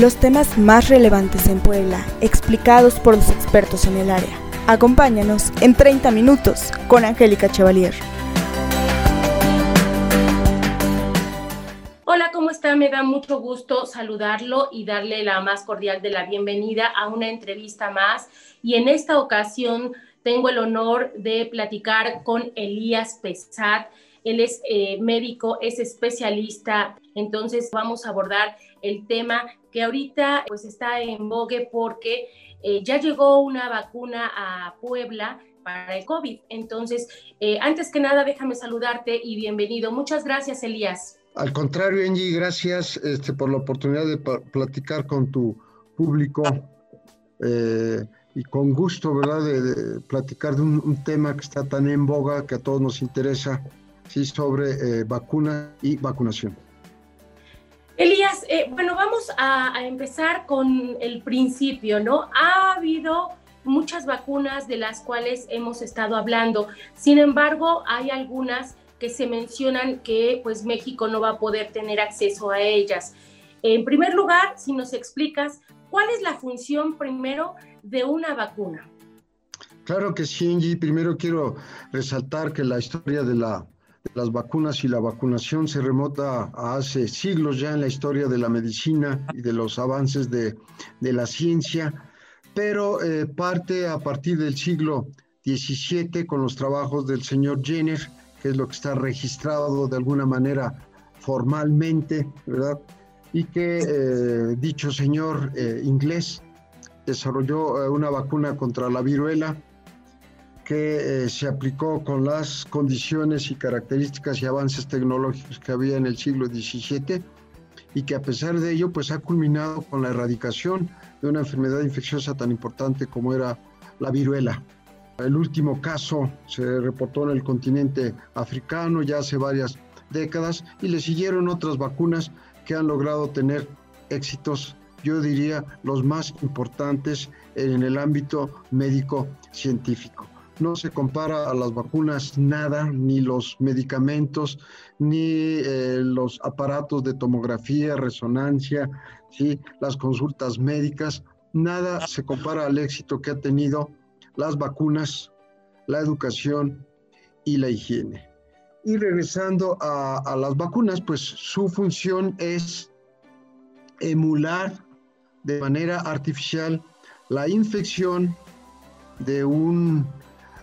Los temas más relevantes en Puebla, explicados por los expertos en el área. Acompáñanos en 30 minutos con Angélica Chevalier. Hola, ¿cómo está? Me da mucho gusto saludarlo y darle la más cordial de la bienvenida a una entrevista más. Y en esta ocasión tengo el honor de platicar con Elías Pesat. Él es eh, médico, es especialista, entonces vamos a abordar el tema que ahorita pues está en vogue porque eh, ya llegó una vacuna a Puebla para el COVID. Entonces, eh, antes que nada, déjame saludarte y bienvenido. Muchas gracias, Elías. Al contrario, Angie, gracias este, por la oportunidad de platicar con tu público eh, y con gusto, ¿verdad?, de, platicar de un, tema que está tan en boga, que a todos nos interesa, sí, sobre vacuna y vacunación. Eh, bueno, vamos a, empezar con el principio, ¿no? Ha habido muchas vacunas de las cuales hemos estado hablando. Sin embargo, hay algunas que se mencionan que pues México no va a poder tener acceso a ellas. En primer lugar, si nos explicas, ¿cuál es la función primero de una vacuna? Claro que sí, Angie. Primero quiero resaltar que la historia de la las vacunas y la vacunación se remota a hace siglos ya en la historia de la medicina y de los avances de, la ciencia, pero eh, parte a partir del siglo XVII con los trabajos del señor Jenner, que es lo que está registrado de alguna manera formalmente, ¿verdad? Y que eh, dicho señor eh, inglés desarrolló una vacuna contra la viruela que eh, se aplicó con las condiciones y características y avances tecnológicos que había en el siglo XVII y que a pesar de ello pues ha culminado con la erradicación de una enfermedad infecciosa tan importante como era la viruela. El último caso se reportó en el continente africano ya hace varias décadas y le siguieron otras vacunas que han logrado tener éxitos, yo diría, los más importantes en el ámbito médico científico no se compara a las vacunas nada, ni los medicamentos, ni eh, los aparatos de tomografía, resonancia, ¿sí? las consultas médicas, nada se compara al éxito que ha tenido las vacunas, la educación y la higiene. Y regresando a, a las vacunas, pues su función es emular de manera artificial la infección de un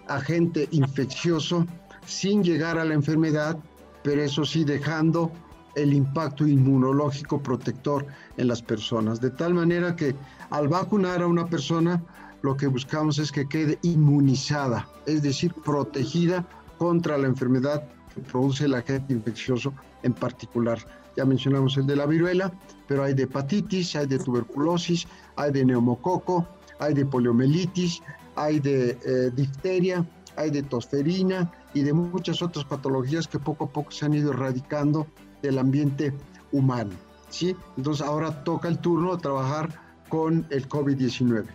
agente infeccioso sin llegar a la enfermedad, pero eso sí dejando el impacto inmunológico protector en las personas. De tal manera que al vacunar a una persona, lo que buscamos es que quede inmunizada, es decir, protegida contra la enfermedad que produce el agente infeccioso en particular. Ya mencionamos el de la viruela, pero hay de hepatitis, hay de tuberculosis, hay de neumococo, hay de poliomielitis, hay de eh, difteria, hay de tosferina y de muchas otras patologías que poco a poco se han ido erradicando del ambiente humano. ¿sí? Entonces ahora toca el turno de trabajar con el COVID-19.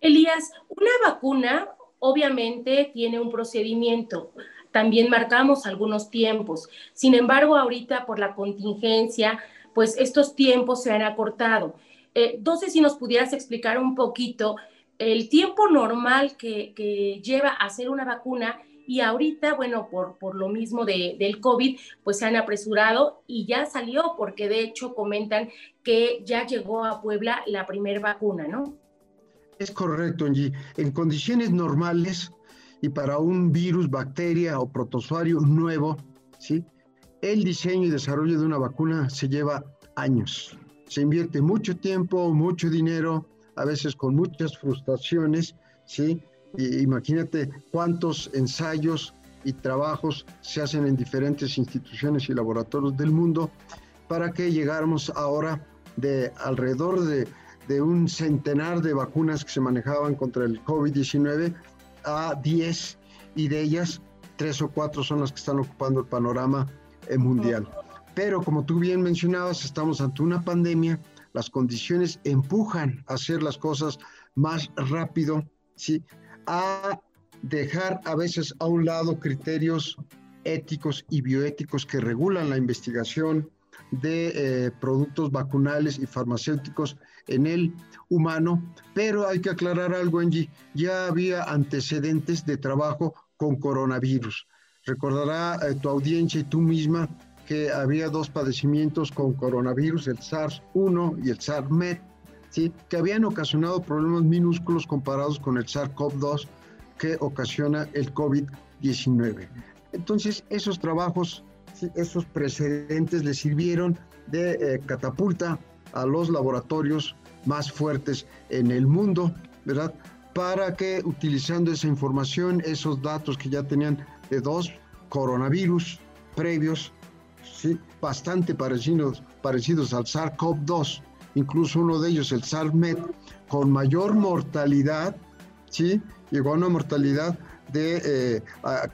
Elías, una vacuna obviamente tiene un procedimiento. También marcamos algunos tiempos. Sin embargo, ahorita por la contingencia, pues estos tiempos se han acortado. Eh, no si nos pudieras explicar un poquito el tiempo normal que, lleva a hacer una vacuna y ahorita, bueno, por, por lo mismo de, del COVID, pues se han apresurado y ya salió, porque de hecho comentan que ya llegó a Puebla la primera vacuna, ¿no? Es correcto, Angie. En condiciones normales y para un virus, bacteria o protozoario nuevo, ¿sí? El diseño y desarrollo de una vacuna se lleva años. Se invierte mucho tiempo, mucho dinero, a veces con muchas frustraciones, ¿sí? imagínate cuántos ensayos y trabajos se hacen en diferentes instituciones y laboratorios del mundo para que llegáramos ahora de alrededor de, de un centenar de vacunas que se manejaban contra el COVID-19 a 10 y de ellas tres o cuatro son las que están ocupando el panorama eh, mundial. Pero como tú bien mencionabas, estamos ante una pandemia las condiciones empujan a hacer las cosas más rápido, ¿sí? a dejar a veces a un lado criterios éticos y bioéticos que regulan la investigación, de eh, productos vacunales y farmacéuticos en el humano, pero hay que aclarar algo, Angie, ya había antecedentes de trabajo con coronavirus. Recordará eh, tu audiencia y tú misma que había dos padecimientos con coronavirus, el SARS-1 y el SARS-MED, ¿sí? que habían ocasionado problemas minúsculos comparados con el SARS-CoV-2 que ocasiona el COVID-19. Entonces, esos trabajos, esos precedentes le sirvieron de eh, catapulta a los laboratorios más fuertes en el mundo, ¿verdad? Para que utilizando esa información, esos datos que ya tenían de dos coronavirus previos, bastante parecidos, parecidos al SARS-CoV-2, incluso uno de ellos, el SARS-MED, con mayor mortalidad, ¿sí? llegó a una mortalidad de eh,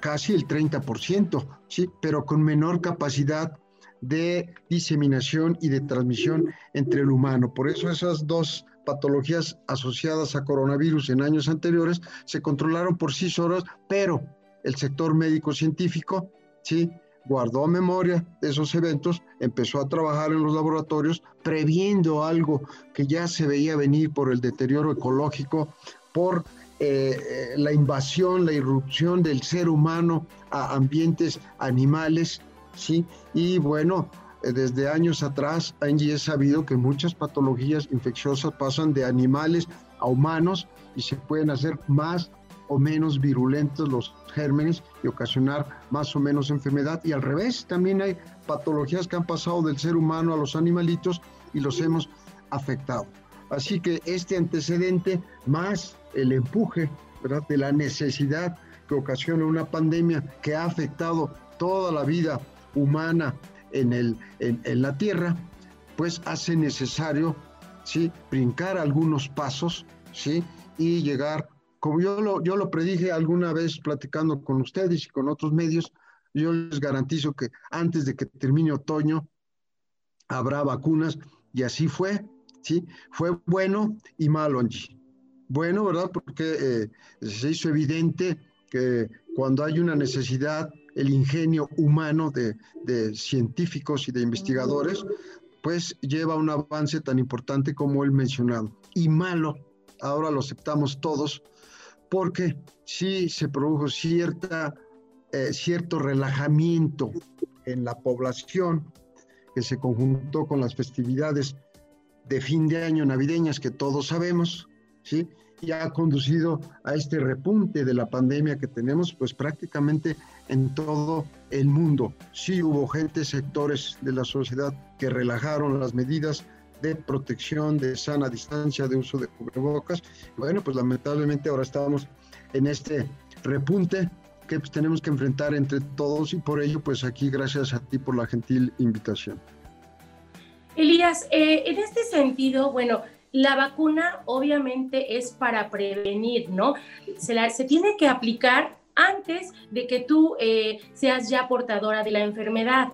casi el 30%, ¿sí? pero con menor capacidad de diseminación y de transmisión entre el humano. Por eso esas dos patologías asociadas a coronavirus en años anteriores se controlaron por sí solas, pero el sector médico científico, ¿sí? Guardó memoria de esos eventos, empezó a trabajar en los laboratorios previendo algo que ya se veía venir por el deterioro ecológico, por eh, eh, la invasión, la irrupción del ser humano a ambientes animales, ¿sí? Y bueno, eh, desde años atrás, Angie, he sabido que muchas patologías infecciosas pasan de animales a humanos y se pueden hacer más o menos virulentos los gérmenes y ocasionar más o menos enfermedad. Y al revés, también hay patologías que han pasado del ser humano a los animalitos y los hemos afectado. Así que este antecedente más el empuje de la necesidad que ocasiona una pandemia que ha afectado toda la vida humana en, el, en, la Tierra, pues hace necesario ¿sí? brincar algunos pasos ¿sí? y llegar como yo lo, yo lo predije alguna vez platicando con ustedes y con otros medios, yo les garantizo que antes de que termine otoño habrá vacunas y así fue, ¿sí? Fue bueno y malo, Angie. Bueno, ¿verdad? Porque eh, se hizo evidente que cuando hay una necesidad, el ingenio humano de, de científicos y de investigadores, pues lleva un avance tan importante como el mencionado. Y malo, ahora lo aceptamos todos, porque sí se produjo cierta, eh, cierto relajamiento en la población que se conjuntó con las festividades de fin de año navideñas que todos sabemos, ¿sí? y ha conducido a este repunte de la pandemia que tenemos pues prácticamente en todo el mundo. Sí hubo gente, sectores de la sociedad que relajaron las medidas de protección, de sana distancia, de uso de cubrebocas. Bueno, pues lamentablemente ahora estamos en este repunte que pues, tenemos que enfrentar entre todos y por ello, pues aquí gracias a ti por la gentil invitación. Elías, eh, en este sentido, bueno, la vacuna obviamente es para prevenir, ¿no? Se, la, se tiene que aplicar antes de que tú eh, seas ya portadora de la enfermedad.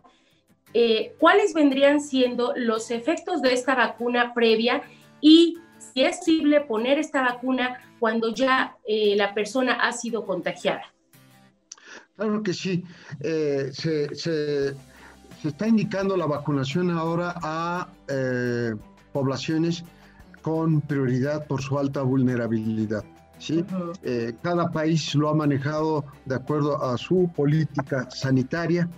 Eh, cuáles vendrían siendo los efectos de esta vacuna previa y si es posible poner esta vacuna cuando ya eh, la persona ha sido contagiada. Claro que sí. Eh, se, está indicando la vacunación ahora a poblaciones con prioridad por su alta vulnerabilidad. ¿sí? cada país lo ha manejado de acuerdo a su política sanitaria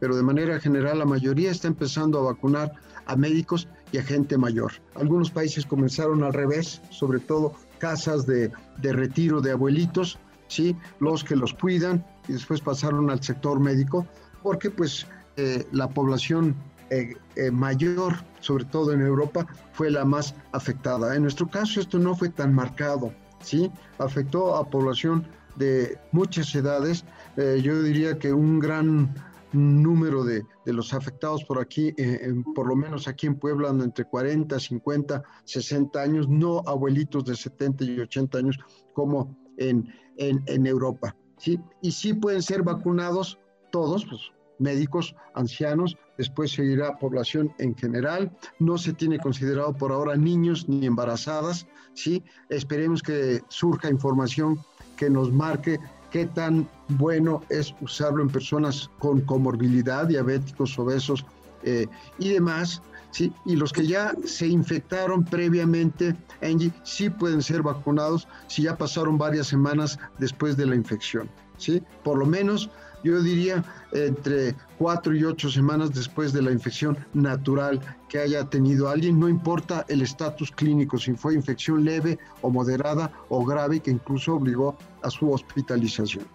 pero de manera general la mayoría está empezando a vacunar a médicos y a gente mayor. Algunos países comenzaron al revés, sobre todo casas de, retiro de abuelitos, ¿sí? los que los cuidan y después pasaron al sector médico, porque pues eh, la población eh, eh, mayor, sobre todo en Europa, fue la más afectada. En nuestro caso esto no fue tan marcado, ¿sí? afectó a población de muchas edades. yo diría que un gran número de, los afectados por aquí, eh, por lo menos aquí en Puebla, entre 40, 50, 60 años, no abuelitos de 70 y 80 años como en, en, Europa. ¿sí? Y sí pueden ser vacunados todos, pues, médicos, ancianos, después seguirá población en general, no se tiene considerado por ahora niños ni embarazadas, ¿sí? Esperemos que surja información que nos marque qué tan bueno es usarlo en personas con comorbilidad, diabéticos, obesos eh, y demás, ¿sí? Y los que ya se infectaron previamente, Angie, sí pueden ser vacunados si ya pasaron varias semanas después de la infección, ¿sí? Por lo menos, yo diría, entre cuatro y ocho semanas después de la infección natural que haya tenido alguien, no importa el estatus clínico, si fue infección leve o moderada o grave, que incluso obligó a su hospitalización.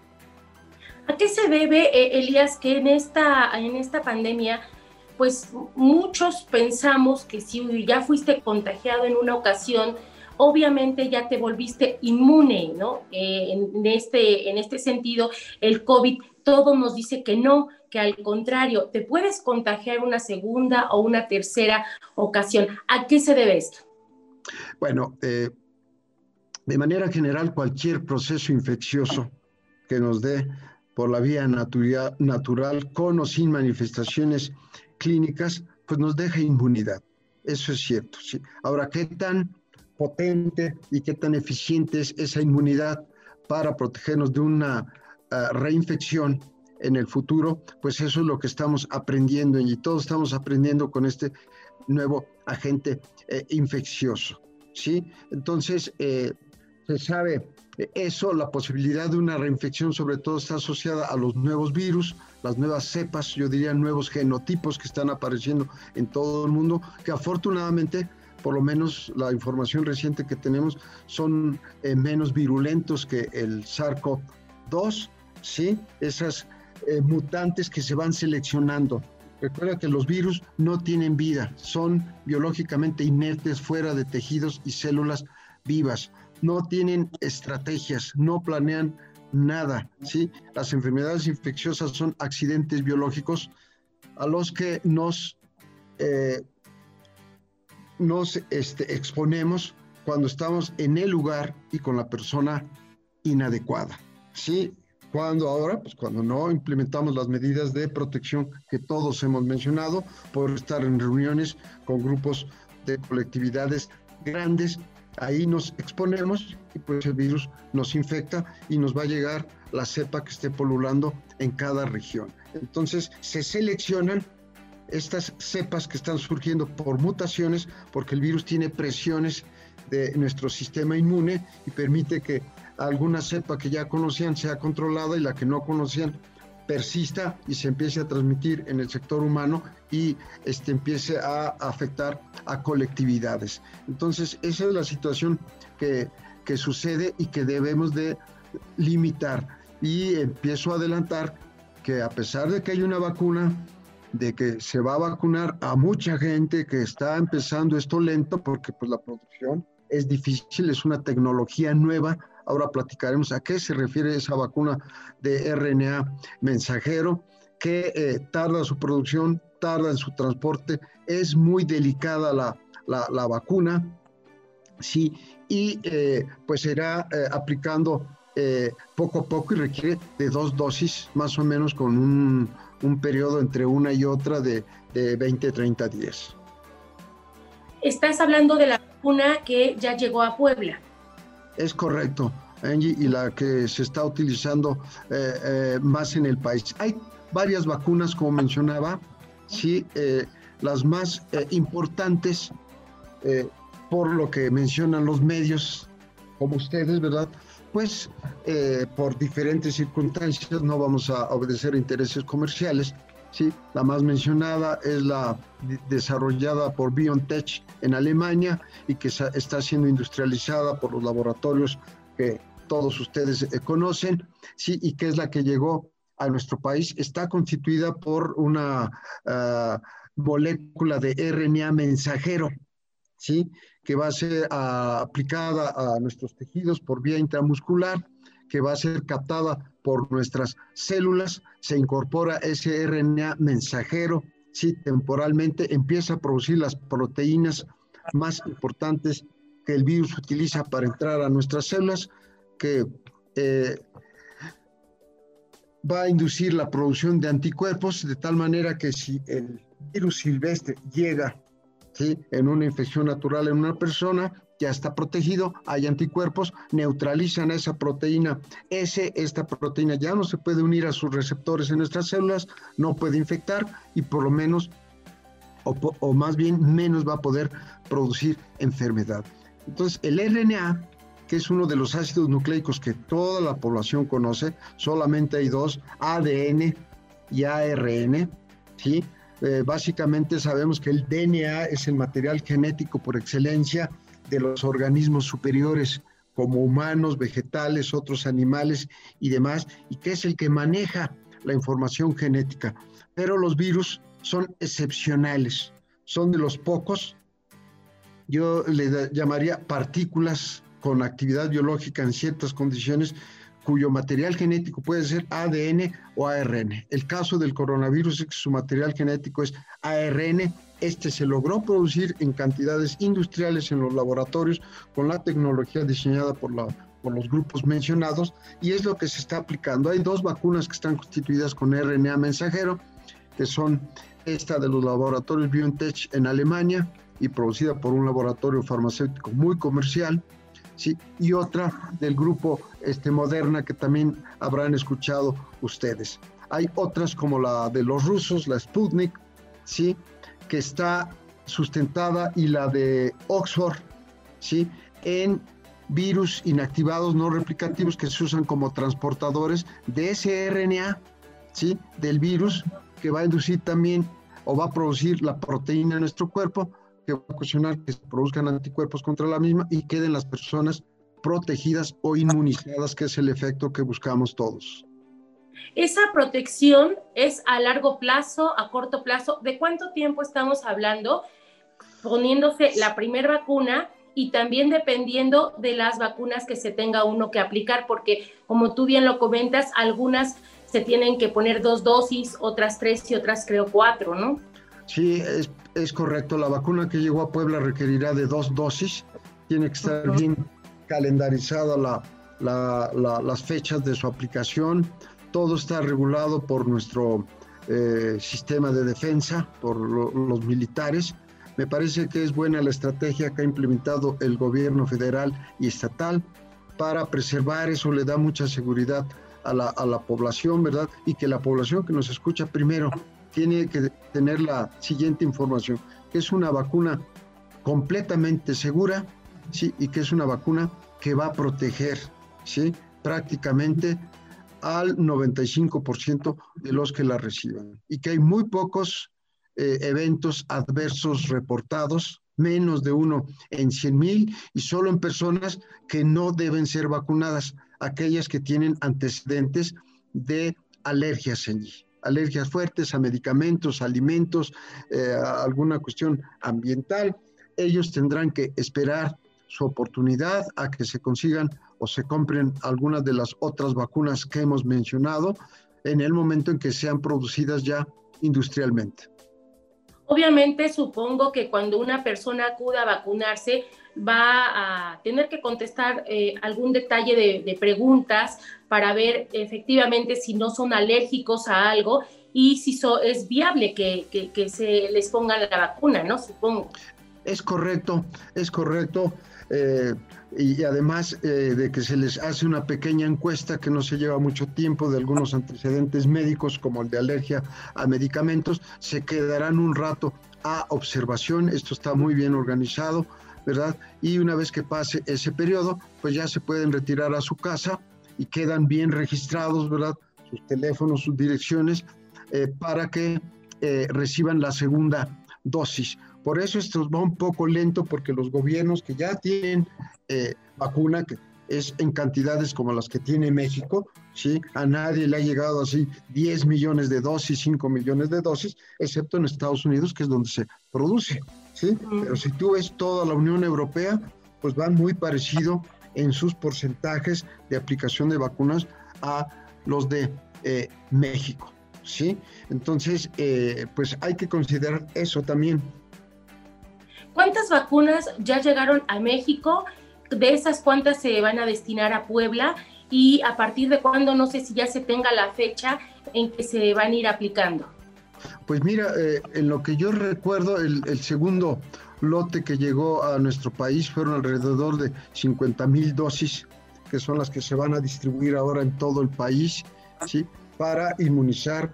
¿A qué se debe, eh, Elías, que en esta, en esta pandemia pues muchos pensamos que si ya fuiste contagiado en una ocasión, obviamente ya te volviste inmune, ¿no? Eh, en, este, en este sentido, el COVID todo nos dice que no, que al contrario, te puedes contagiar una segunda o una tercera ocasión. ¿A qué se debe esto? Bueno, eh, de manera general, cualquier proceso infeccioso que nos dé por la vía natural, con o sin manifestaciones clínicas, pues nos deja inmunidad. Eso es cierto. Ahora, ¿qué tan potente y qué tan eficiente es esa inmunidad para protegernos de una ah, reinfección en el futuro? Pues eso es lo que estamos aprendiendo y todos estamos aprendiendo con este nuevo agente eh, infeccioso. ¿sí? Entonces, eh, se sabe eso, la posibilidad de una reinfección sobre todo está asociada a los nuevos virus, las nuevas cepas, yo diría nuevos genotipos que están apareciendo en todo el mundo, que afortunadamente, por lo menos la información reciente que tenemos, son eh, menos virulentos que el SARS-CoV-2, ¿sí? Esas eh, mutantes que se van seleccionando. Recuerda que los virus no tienen vida, son biológicamente inertes fuera de tejidos y células vivas no tienen estrategias, no planean nada, ¿sí? Las enfermedades infecciosas son accidentes biológicos a los que nos, eh, nos este, exponemos cuando estamos en el lugar y con la persona inadecuada, ¿sí? Cuando ahora, pues cuando no implementamos las medidas de protección que todos hemos mencionado, por estar en reuniones con grupos de colectividades grandes ahí nos exponemos y pues el virus nos infecta y nos va a llegar la cepa que esté polulando en cada región. Entonces se seleccionan estas cepas que están surgiendo por mutaciones porque el virus tiene presiones de nuestro sistema inmune y permite que alguna cepa que ya conocían sea controlada y la que no conocían persista y se empiece a transmitir en el sector humano y este, empiece a afectar a colectividades. Entonces, esa es la situación que, que sucede y que debemos de limitar. Y empiezo a adelantar que a pesar de que hay una vacuna, de que se va a vacunar a mucha gente que está empezando esto lento, porque pues la producción es difícil, es una tecnología nueva, Ahora platicaremos a qué se refiere esa vacuna de RNA mensajero, que eh, tarda su producción, tarda en su transporte, es muy delicada la, vacuna, sí, y eh, pues será eh, aplicando poco a poco y requiere de dos dosis, más o menos con un, periodo entre una y otra de, de 20, 30 días. Estás hablando de la vacuna que ya llegó a Puebla. Es correcto, Angie, y la que se está utilizando eh, eh, más en el país. Hay varias vacunas, como mencionaba, sí, eh, las más importantes, por lo que mencionan los medios, como ustedes, ¿verdad? Pues por diferentes circunstancias no vamos a obedecer intereses comerciales, ¿sí? La más mencionada es la desarrollada por BioNTech en Alemania y que está siendo industrializada por los laboratorios que todos ustedes eh, conocen, ¿sí? Y que es la que llegó a nuestro país. Está constituida por una ah, molécula de RNA mensajero, ¿sí? Que va a ser ah, aplicada a nuestros tejidos por vía intramuscular que va a ser captada por nuestras células, se incorpora ese RNA mensajero, si temporalmente empieza a producir las proteínas más importantes que el virus utiliza para entrar a nuestras células, que eh, va a inducir la producción de anticuerpos de tal manera que si el virus silvestre llega en una infección natural en una persona, ya está protegido, hay anticuerpos, neutralizan esa proteína S, esta proteína ya no se puede unir a sus receptores en nuestras células, no puede infectar y por lo menos o, más bien menos va a poder producir enfermedad. Entonces, el RNA, que es uno de los ácidos nucleicos que toda la población conoce, solamente hay dos, ADN y ARN, ¿sí? Eh, básicamente sabemos que el DNA es el material genético por excelencia de los organismos superiores, como humanos, vegetales, otros animales y demás, y que es el que maneja la información genética. Pero los virus son excepcionales, son de los pocos, yo le llamaría partículas con actividad biológica en ciertas condiciones cuyo material genético puede ser ADN o ARN. El caso del coronavirus es que su material genético es ARN. Este se logró producir en cantidades industriales en los laboratorios con la tecnología diseñada por, la, por los grupos mencionados y es lo que se está aplicando. Hay dos vacunas que están constituidas con RNA mensajero, que son esta de los laboratorios BioNTech en Alemania y producida por un laboratorio farmacéutico muy comercial, ¿sí? y otra del grupo este, Moderna que también habrán escuchado ustedes. Hay otras como la de los rusos, la Sputnik, ¿sí? Que está sustentada y la de Oxford, ¿sí? en virus inactivados no replicativos que se usan como transportadores de ese RNA, ¿sí? del virus que va a inducir también o va a producir la proteína en nuestro cuerpo que va a ocasionar que se produzcan anticuerpos contra la misma y queden las personas protegidas o inmunizadas, que es el efecto que buscamos todos. Esa protección es a largo plazo, a corto plazo. ¿De cuánto tiempo estamos hablando poniéndose la primera vacuna y también dependiendo de las vacunas que se tenga uno que aplicar? Porque como tú bien lo comentas, algunas se tienen que poner dos dosis, otras tres y otras creo cuatro, ¿no? Sí, es, correcto. La vacuna que llegó a Puebla requerirá de dos dosis. Tiene que estar bien calendarizada las fechas de su aplicación. Todo está regulado por nuestro eh, sistema de defensa, por los militares. Me parece que es buena la estrategia que ha implementado el gobierno federal y estatal para preservar eso, le da mucha seguridad a la, a la población, ¿verdad? Y que la población que nos escucha primero tiene que tener la siguiente información, que es una vacuna completamente segura, ¿sí? Y que es una vacuna que va a proteger, ¿sí? Prácticamente al 95% de los que la reciban. Y que hay muy pocos eh, eventos adversos reportados, menos de uno en 100 mil, y solo en personas que no deben ser vacunadas aquellas que tienen antecedentes de alergias en alergias fuertes a medicamentos, alimentos, eh, alguna cuestión ambiental. Ellos tendrán que esperar su oportunidad a que se consigan o se compren algunas de las otras vacunas que hemos mencionado en el momento en que sean producidas ya industrialmente. Obviamente supongo que cuando una persona acuda a vacunarse va a tener que contestar eh, algún detalle de, preguntas para ver efectivamente si no son alérgicos a algo y si es viable que, se les ponga la vacuna, ¿no? Supongo. Es correcto, es correcto. Eh, y además eh, de que se les hace una pequeña encuesta que no se lleva mucho tiempo de algunos antecedentes médicos como el de alergia a medicamentos, se quedarán un rato a observación, esto está muy bien organizado, ¿verdad? Y una vez que pase ese periodo, pues ya se pueden retirar a su casa y quedan bien registrados, ¿verdad? Sus teléfonos, sus direcciones, eh, para que eh, reciban la segunda dosis. Por eso esto va un poco lento porque los gobiernos que ya tienen eh, vacuna, que es en cantidades como las que tiene México, ¿sí? A nadie le ha llegado así 10 millones de dosis, 5 millones de dosis, excepto en Estados Unidos, que es donde se produce, ¿sí? Pero si tú ves toda la Unión Europea, pues van muy parecido en sus porcentajes de aplicación de vacunas a los de eh, México, ¿sí? Entonces, eh, pues hay que considerar eso también. ¿Cuántas vacunas ya llegaron a México? De esas, ¿cuántas se van a destinar a Puebla? Y a partir de cuándo, no sé si ya se tenga la fecha en que se van a ir aplicando. Pues mira, eh, en lo que yo recuerdo, el, segundo lote que llegó a nuestro país fueron alrededor de 50 mil dosis, que son las que se van a distribuir ahora en todo el país, ¿sí? Para inmunizar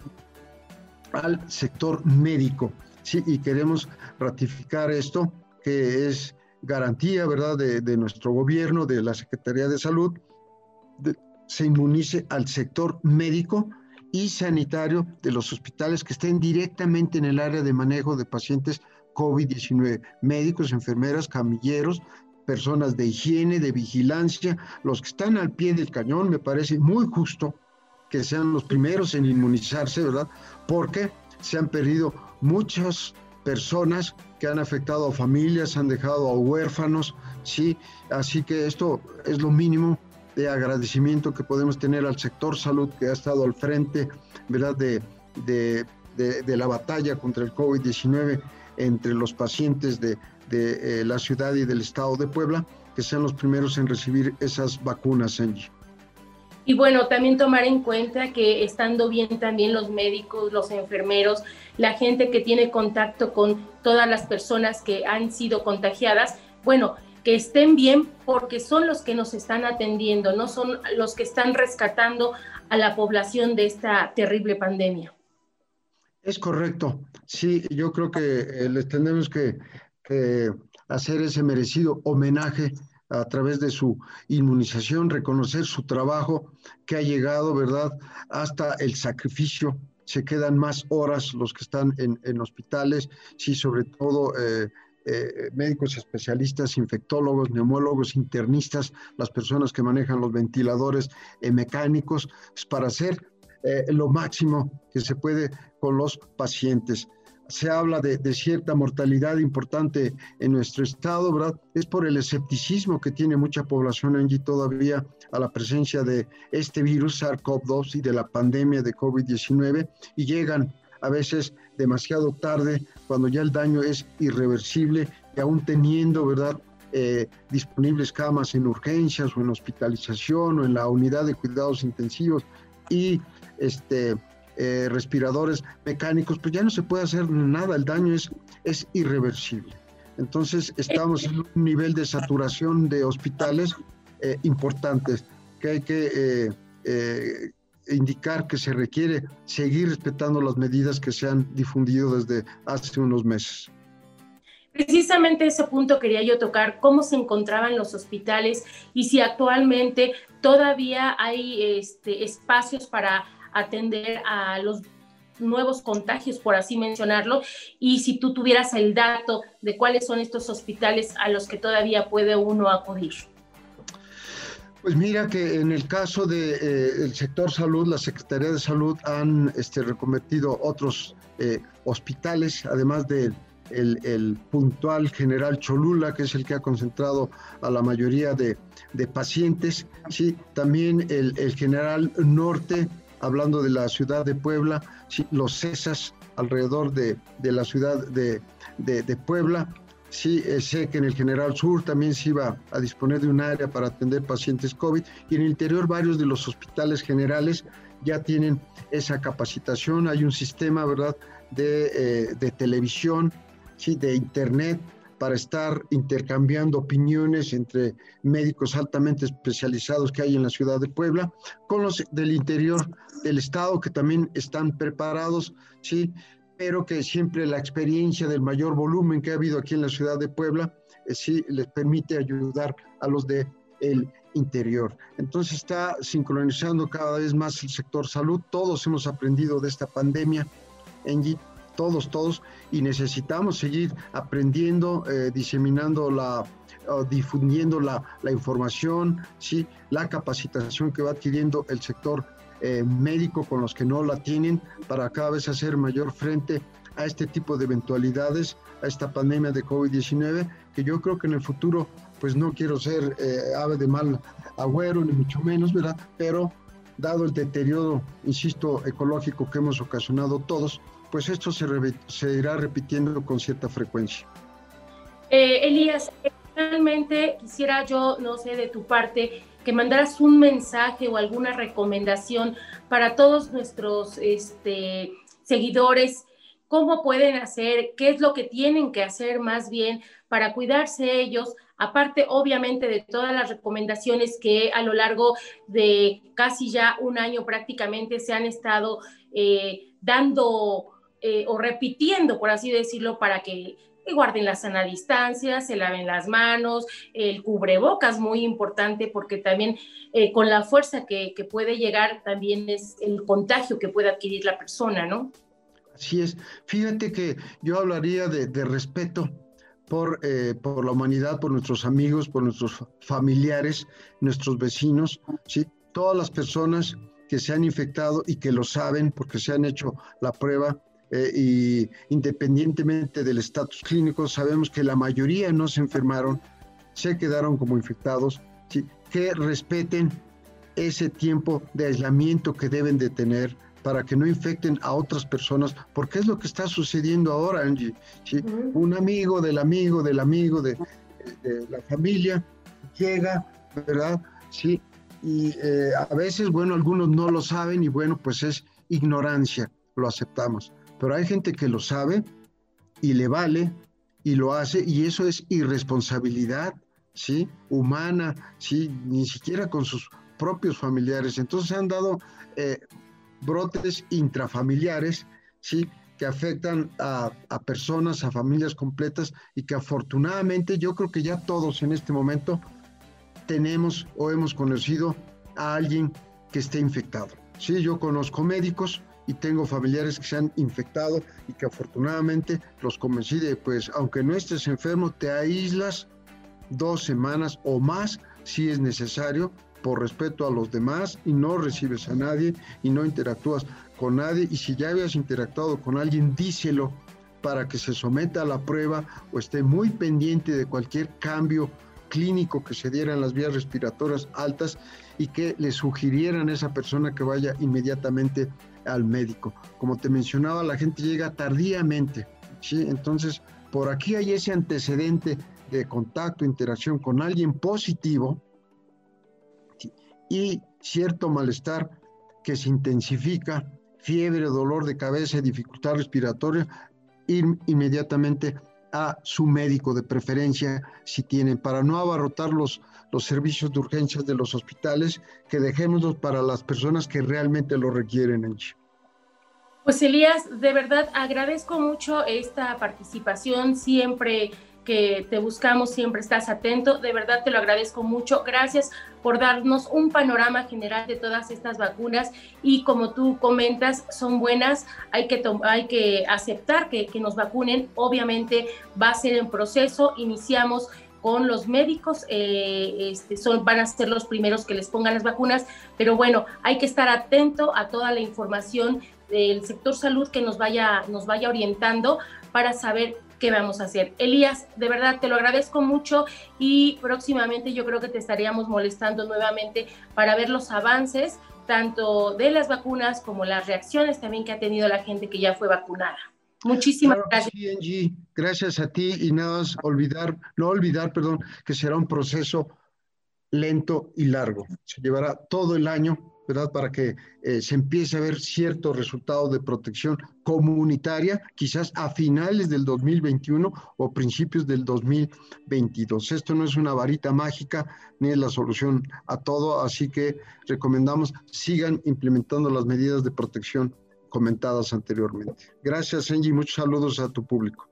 al sector médico. Sí, y queremos ratificar esto, que es garantía, ¿verdad?, de, nuestro gobierno, de la Secretaría de Salud, se inmunice al sector médico y sanitario de los hospitales que estén directamente en el área de manejo de pacientes COVID-19, médicos, enfermeras, camilleros, personas de higiene, de vigilancia, los que están al pie del cañón, me parece muy justo que sean los primeros en inmunizarse, ¿verdad? Porque se han perdido muchas personas que han afectado a familias, han dejado a huérfanos, ¿sí? Así que esto es lo mínimo de agradecimiento que podemos tener al sector salud que ha estado al frente, ¿verdad? De, de, de, la batalla contra el COVID-19 entre los pacientes de, eh, la ciudad y del estado de Puebla, que sean los primeros en recibir esas vacunas, Angie. Y bueno, también tomar en cuenta que estando bien también los médicos, los enfermeros, la gente que tiene contacto con todas las personas que han sido contagiadas, bueno, que estén bien porque son los que nos están atendiendo, no son los que están rescatando a la población de esta terrible pandemia. Es correcto. Sí, yo creo que eh, les tenemos que hacer ese merecido homenaje a través de su inmunización, reconocer su trabajo que ha llegado, ¿verdad?, hasta el sacrificio. Se quedan más horas los que están en, hospitales, sí, sobre todo eh, eh, médicos especialistas, infectólogos, neumólogos, internistas, las personas que manejan los ventiladores eh, mecánicos, para hacer lo máximo que se puede con los pacientes se habla de, cierta mortalidad importante en nuestro estado, ¿verdad? Es por el escepticismo que tiene mucha población allí todavía a la presencia de este virus SARS-CoV-2 y de la pandemia de COVID-19 y llegan a veces demasiado tarde cuando ya el daño es irreversible y aún teniendo, ¿verdad? Eh, disponibles camas en urgencias o en hospitalización o en la unidad de cuidados intensivos y este eh, respiradores mecánicos, pues ya no se puede hacer nada, el daño es, es irreversible. Entonces estamos en un nivel de saturación de hospitales eh, importantes que hay que eh, indicar que se requiere seguir respetando las medidas que se han difundido desde hace unos meses. Precisamente ese punto quería yo tocar, cómo se encontraban los hospitales y si actualmente todavía hay este, espacios para atender a los nuevos contagios, por así mencionarlo, y si tú tuvieras el dato de cuáles son estos hospitales a los que todavía puede uno acudir. Pues mira que en el caso del eh, sector salud, la Secretaría de Salud han este, reconvertido otros eh, hospitales, además del el, puntual general Cholula, que es el que ha concentrado a la mayoría de, pacientes. Sí, también el, el general Norte, hablando de la ciudad de Puebla, los CESAS alrededor de, la ciudad de, Puebla. Sí, eh, sé que en el General Sur también se iba a disponer de un área para atender pacientes COVID y en el interior varios de los hospitales generales ya tienen esa capacitación. Hay un sistema, ¿verdad?, de, eh, de televisión, sí, de internet para estar intercambiando opiniones entre médicos altamente especializados que hay en la ciudad de Puebla, con los del interior del estado que también están preparados, sí, pero que siempre la experiencia del mayor volumen que ha habido aquí en la ciudad de Puebla, eh, sí les permite ayudar a los de interior. Entonces está sincronizando cada vez más el sector salud. Todos hemos aprendido de esta pandemia. En todos, todos, y necesitamos seguir aprendiendo, eh, diseminando la, difundiendo la, la, información, ¿sí? la capacitación que va adquiriendo el sector eh, médico con los que no la tienen para cada vez hacer mayor frente a este tipo de eventualidades, a esta pandemia de COVID-19, que yo creo que en el futuro, pues no quiero ser eh, ave de mal agüero, ni mucho menos, ¿verdad? Pero dado el deterioro, insisto, ecológico que hemos ocasionado todos, pues esto se, se irá repitiendo con cierta frecuencia. Eh, Elías, finalmente quisiera yo, no sé, de tu parte, que mandaras un mensaje o alguna recomendación para todos nuestros este, seguidores, cómo pueden hacer, qué es lo que tienen que hacer más bien para cuidarse ellos, aparte obviamente de todas las recomendaciones que a lo largo de casi ya un año prácticamente se han estado eh, dando eh, o repitiendo, por así decirlo, para que guarden la sana distancia, se laven las manos, el cubrebocas muy importante porque también eh, con la fuerza que, puede llegar también es el contagio que puede adquirir la persona, ¿no? Así es. Fíjate que yo hablaría de, respeto por, eh, por la humanidad, por nuestros amigos, por nuestros familiares, nuestros vecinos, ¿sí? Todas las personas que se han infectado y que lo saben porque se han hecho la prueba, eh, y independientemente del estatus clínico, sabemos que la mayoría no se enfermaron, se quedaron como infectados, que respeten ese tiempo de aislamiento que deben de tener para que no infecten a otras personas, porque es lo que está sucediendo ahora, Angie. Un amigo del amigo del amigo de, la familia llega, ¿verdad? Sí, y eh, a veces, bueno, algunos no lo saben y bueno, pues es ignorancia, lo aceptamos pero hay gente que lo sabe y le vale y lo hace y eso es irresponsabilidad, ¿sí? Humana, ¿sí? Ni siquiera con sus propios familiares. Entonces se han dado eh, brotes intrafamiliares, ¿sí? Que afectan a, a personas, a familias completas y que afortunadamente yo creo que ya todos en este momento tenemos o hemos conocido a alguien que esté infectado. Sí, yo conozco médicos y tengo familiares que se han infectado y que afortunadamente los convencí de, pues, aunque no estés enfermo, te aíslas dos semanas o más si es necesario por respeto a los demás y no recibes a nadie y no interactúas con nadie y si ya habías interactuado con alguien, díselo para que se someta a la prueba o esté muy pendiente de cualquier cambio clínico que se diera en las vías respiratorias altas y que le sugirieran a esa persona que vaya inmediatamente al médico. Como te mencionaba, la gente llega tardíamente, ¿sí? Entonces, por aquí hay ese antecedente de contacto, interacción con alguien positivo y cierto malestar que se intensifica, fiebre, dolor de cabeza, dificultad respiratoria, ir inmediatamente a su médico de preferencia si tienen, para no abarrotar los, los servicios de urgencias de los hospitales, que dejémoslos para las personas que realmente lo requieren. Pues Elías, de verdad agradezco mucho esta participación, siempre que te buscamos, siempre estás atento, de verdad te lo agradezco mucho, gracias por darnos un panorama general de todas estas vacunas. Y como tú comentas, son buenas, hay que, hay que aceptar que, que nos vacunen, obviamente va a ser en proceso, iniciamos con los médicos, eh, este, son, van a ser los primeros que les pongan las vacunas, pero bueno, hay que estar atento a toda la información del sector salud que nos vaya, nos vaya orientando para saber qué vamos a hacer. Elías, de verdad te lo agradezco mucho y próximamente yo creo que te estaríamos molestando nuevamente para ver los avances tanto de las vacunas como las reacciones también que ha tenido la gente que ya fue vacunada. Muchísimas gracias. Gracias a ti y nada más olvidar, no olvidar, perdón, que será un proceso lento y largo. Se llevará todo el año, Para que eh, se empiece a ver cierto resultado de protección comunitaria, quizás a finales del 2021 o principios del 2022. Esto no es una varita mágica ni es la solución a todo, así que recomendamos sigan implementando las medidas de protección comentadas anteriormente. Gracias, Angie, muchos saludos a tu público.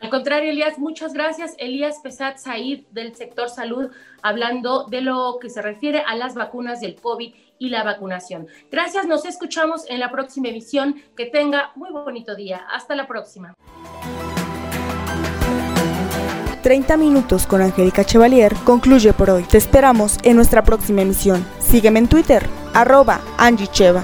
Al contrario, Elías, muchas gracias. Elías Pesat Said del sector salud, hablando de lo que se refiere a las vacunas del COVID y la vacunación. Gracias, nos escuchamos en la próxima edición. Que tenga muy bonito día. Hasta la próxima. 30 minutos con Angélica Chevalier concluye por hoy. Te esperamos en nuestra próxima emisión. Sígueme en Twitter, arroba Angie Cheva.